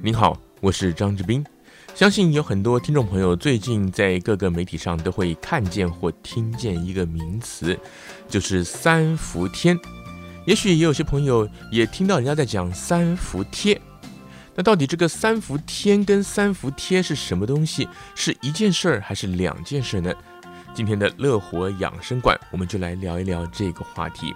您好，我是张志斌。相信有很多听众朋友最近在各个媒体上都会看见或听见一个名词，就是三伏天。也许也有些朋友也听到人家在讲三伏贴。那到底这个三伏天跟三伏贴是什么东西？是一件事儿还是两件事呢？今天的乐活养生馆，我们就来聊一聊这个话题。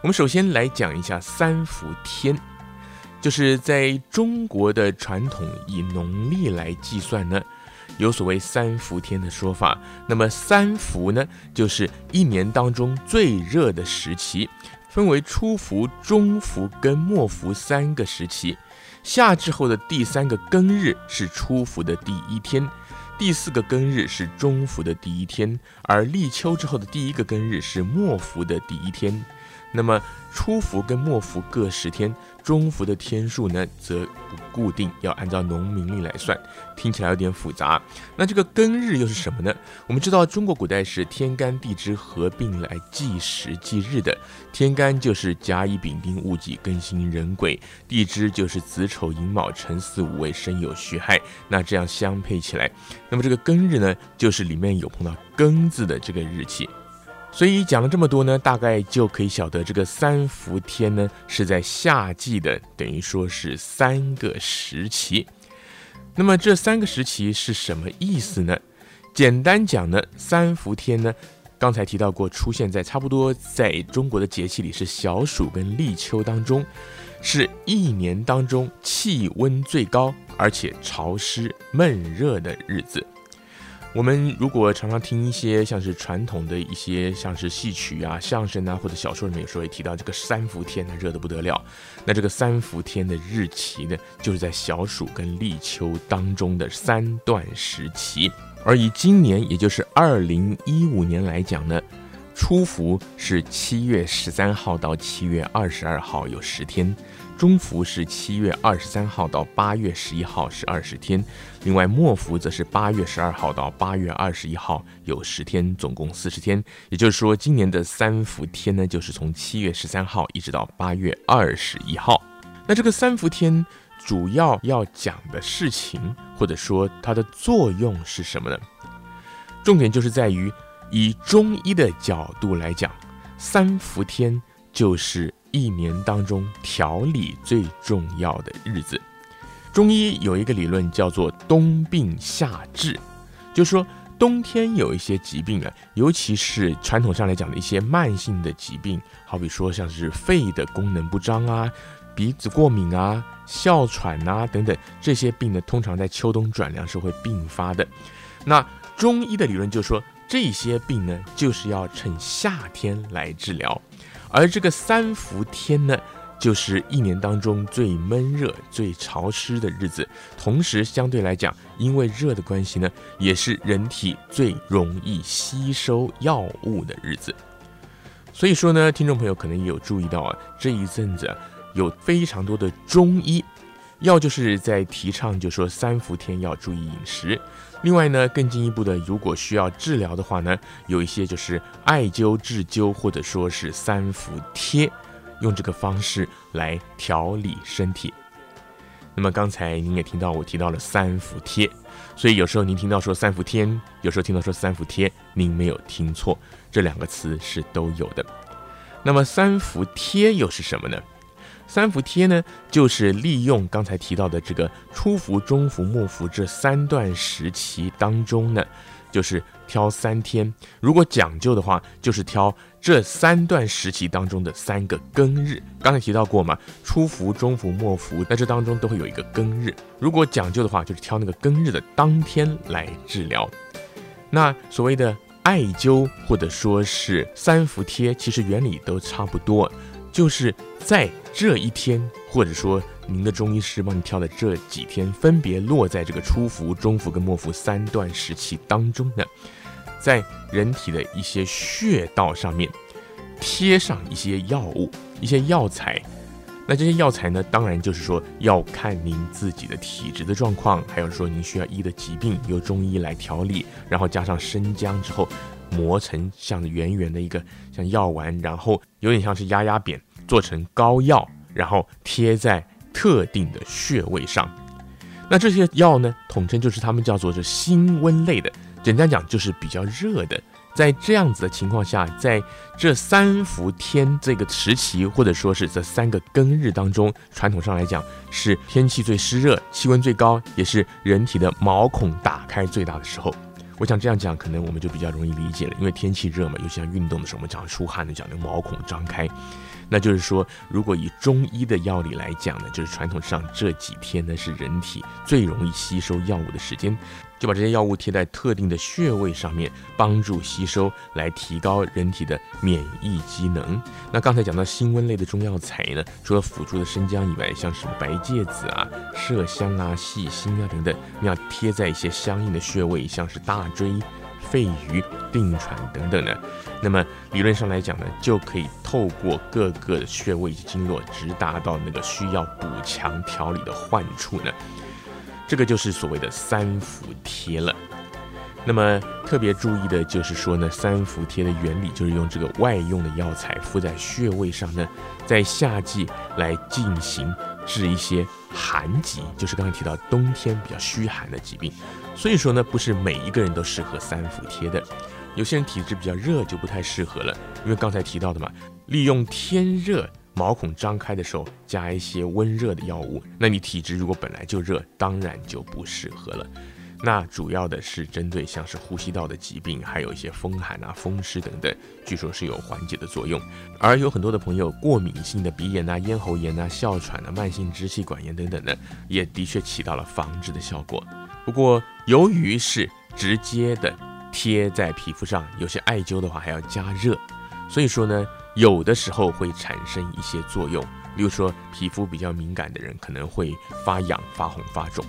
我们首先来讲一下三伏天。就是在中国的传统以农历来计算呢，有所谓三伏天的说法。那么三伏呢，就是一年当中最热的时期，分为初伏、中伏跟末伏三个时期。夏至后的第三个庚日是初伏的第一天，第四个庚日是中伏的第一天，而立秋之后的第一个庚日是末伏的第一天。那么初伏跟末伏各十天，中伏的天数呢则不固定，要按照农民历来算，听起来有点复杂。那这个庚日又是什么呢？我们知道中国古代是天干地支合并来计时计日的，天干就是甲乙丙丁戊己庚辛壬癸，地支就是子丑寅卯辰巳午未申酉戌亥，那这样相配起来，那么这个庚日呢，就是里面有碰到庚字的这个日期。所以讲了这么多呢，大概就可以晓得这个三伏天呢是在夏季的，等于说是三个时期。那么这三个时期是什么意思呢？简单讲呢，三伏天呢，刚才提到过，出现在差不多在中国的节气里是小暑跟立秋当中，是一年当中气温最高而且潮湿闷热的日子。我们如果常常听一些像是传统的一些像是戏曲啊、相声啊或者小说里面，有时候会提到这个三伏天呢，热得不得了。那这个三伏天的日期呢，就是在小暑跟立秋当中的三段时期。而以今年，也就是二零一五年来讲呢，初伏是七月十三号到七月二十二号，有十天。中伏是七月二十三号到八月十一号是二十天，另外末伏则是八月十二号到八月二十一号有十天，总共四十天。也就是说，今年的三伏天呢，就是从七月十三号一直到八月二十一号。那这个三伏天主要要讲的事情，或者说它的作用是什么呢？重点就是在于以中医的角度来讲，三伏天就是。一年当中调理最重要的日子，中医有一个理论叫做冬病夏治，就说冬天有一些疾病啊，尤其是传统上来讲的一些慢性的疾病，好比说像是肺的功能不张啊、鼻子过敏啊、哮喘啊等等这些病呢，通常在秋冬转凉是会并发的。那中医的理论就说，这些病呢，就是要趁夏天来治疗。而这个三伏天呢，就是一年当中最闷热、最潮湿的日子，同时相对来讲，因为热的关系呢，也是人体最容易吸收药物的日子。所以说呢，听众朋友可能也有注意到啊，这一阵子，有非常多的中医，要就是在提倡，就说三伏天要注意饮食。另外呢，更进一步的，如果需要治疗的话呢，有一些就是艾灸、治灸，或者说是三伏贴，用这个方式来调理身体。那么刚才您也听到我提到了三伏贴，所以有时候您听到说三伏天，有时候听到说三伏贴，您没有听错，这两个词是都有的。那么三伏贴又是什么呢？三伏贴呢，就是利用刚才提到的这个初伏、中伏、末伏这三段时期当中呢，就是挑三天。如果讲究的话，就是挑这三段时期当中的三个庚日。刚才提到过嘛，初伏、中伏、末伏，在这当中都会有一个庚日。如果讲究的话，就是挑那个庚日的当天来治疗。那所谓的艾灸或者说是三伏贴，其实原理都差不多。就是在这一天，或者说您的中医师帮你挑的这几天，分别落在这个初伏、中伏跟末伏三段时期当中呢，在人体的一些穴道上面贴上一些药物、一些药材。那这些药材呢，当然就是说要看您自己的体质的状况，还有说您需要医的疾病，由中医来调理，然后加上生姜之后磨成像圆圆的一个像药丸，然后有点像是压压扁。做成膏药，然后贴在特定的穴位上，那这些药呢，统称就是他们叫做是辛温类的，简单讲就是比较热的。在这样子的情况下，在这三伏天这个时期，或者说是这三个庚日当中，传统上来讲是天气最湿热、气温最高，也是人体的毛孔打开最大的时候。我想这样讲，可能我们就比较容易理解了，因为天气热嘛，尤其像运动的时候，我们讲出汗的讲那毛孔张开。那就是说，如果以中医的药理来讲呢，就是传统上这几天呢是人体最容易吸收药物的时间，就把这些药物贴在特定的穴位上面，帮助吸收，来提高人体的免疫机能。那刚才讲到辛温类的中药材呢，除了辅助的生姜以外，像什么白芥子啊、麝香啊、细辛啊等等，你要贴在一些相应的穴位，像是大椎。肺俞、定喘等等呢，那么理论上来讲呢，就可以透过各个的穴位以及经络，直达到那个需要补强调理的患处呢。这个就是所谓的三伏贴了。那么特别注意的就是说呢，三伏贴的原理就是用这个外用的药材敷在穴位上呢，在夏季来进行治一些寒疾，就是刚才提到冬天比较虚寒的疾病。所以说呢，不是每一个人都适合三伏贴的，有些人体质比较热就不太适合了，因为刚才提到的嘛，利用天热毛孔张开的时候加一些温热的药物，那你体质如果本来就热，当然就不适合了。那主要的是针对像是呼吸道的疾病，还有一些风寒啊、风湿等等，据说是有缓解的作用。而有很多的朋友过敏性的鼻炎啊、咽喉炎啊、哮喘啊、慢性支气管炎等等的，也的确起到了防治的效果。不过由于是直接的贴在皮肤上，有些艾灸的话还要加热，所以说呢，有的时候会产生一些作用。比如说皮肤比较敏感的人可能会发痒、发红、发肿。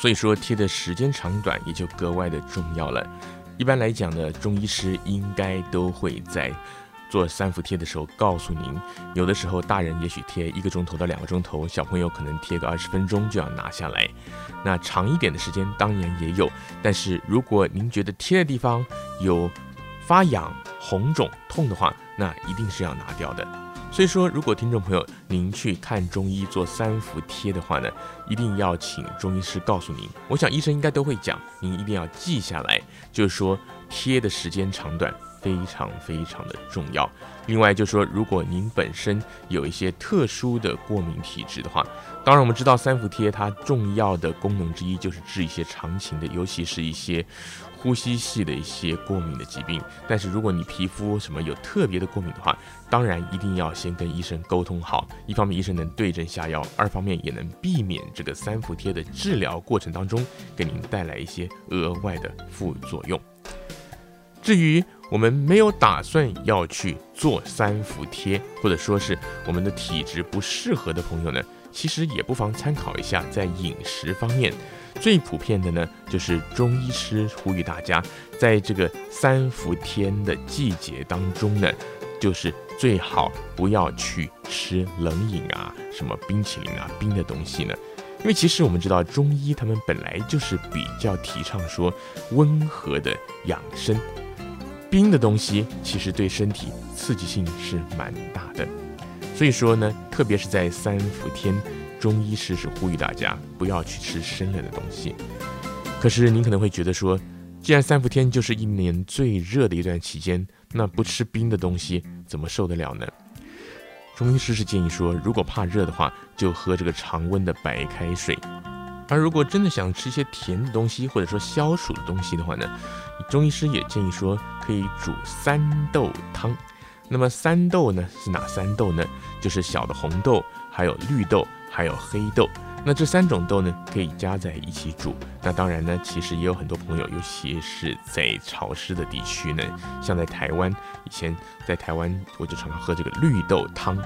所以说贴的时间长短也就格外的重要了。一般来讲呢，中医师应该都会在做三伏贴的时候告诉您，有的时候大人也许贴一个钟头到两个钟头，小朋友可能贴个二十分钟就要拿下来。那长一点的时间当然也有，但是如果您觉得贴的地方有发痒、红肿、痛的话，那一定是要拿掉的。所以说，如果听众朋友您去看中医做三伏贴的话呢，一定要请中医师告诉您。我想医生应该都会讲，您一定要记下来，就是说贴的时间长短非常非常的重要。另外就是说，如果您本身有一些特殊的过敏体质的话，当然我们知道三伏贴它重要的功能之一就是治一些常情的，尤其是一些。呼吸系的一些过敏的疾病，但是如果你皮肤什么有特别的过敏的话，当然一定要先跟医生沟通好，一方面医生能对症下药，二方面也能避免这个三伏贴的治疗过程当中给您带来一些额外的副作用。至于我们没有打算要去做三伏贴，或者说是我们的体质不适合的朋友呢，其实也不妨参考一下在饮食方面。最普遍的呢，就是中医师呼吁大家，在这个三伏天的季节当中呢，就是最好不要去吃冷饮啊，什么冰淇淋啊，冰的东西呢。因为其实我们知道，中医他们本来就是比较提倡说温和的养生，冰的东西其实对身体刺激性是蛮大的。所以说呢，特别是在三伏天。中医师是呼吁大家不要去吃生冷的东西。可是您可能会觉得说，既然三伏天就是一年最热的一段期间，那不吃冰的东西怎么受得了呢？中医师是建议说，如果怕热的话，就喝这个常温的白开水。而如果真的想吃一些甜的东西，或者说消暑的东西的话呢，中医师也建议说可以煮三豆汤。那么三豆呢，是哪三豆呢？就是小的红豆，还有绿豆。还有黑豆，那这三种豆呢，可以加在一起煮。那当然呢，其实也有很多朋友，尤其是在潮湿的地区呢，像在台湾，以前在台湾我就常常喝这个绿豆汤。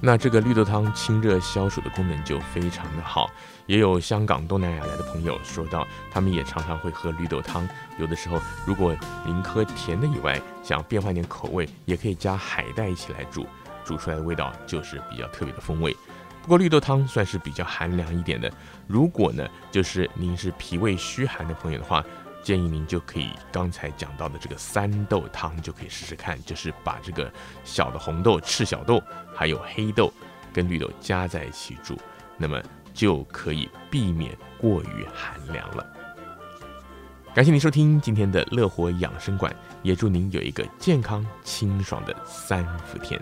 那这个绿豆汤清热消暑的功能就非常的好。也有香港、东南亚来的朋友说到，他们也常常会喝绿豆汤。有的时候，如果您喝甜的以外，想变换点口味，也可以加海带一起来煮，煮出来的味道就是比较特别的风味。不过绿豆汤算是比较寒凉一点的。如果呢，就是您是脾胃虚寒的朋友的话，建议您就可以刚才讲到的这个三豆汤就可以试试看，就是把这个小的红豆、赤小豆还有黑豆跟绿豆加在一起煮，那么就可以避免过于寒凉了。感谢您收听今天的乐活养生馆，也祝您有一个健康清爽的三伏天。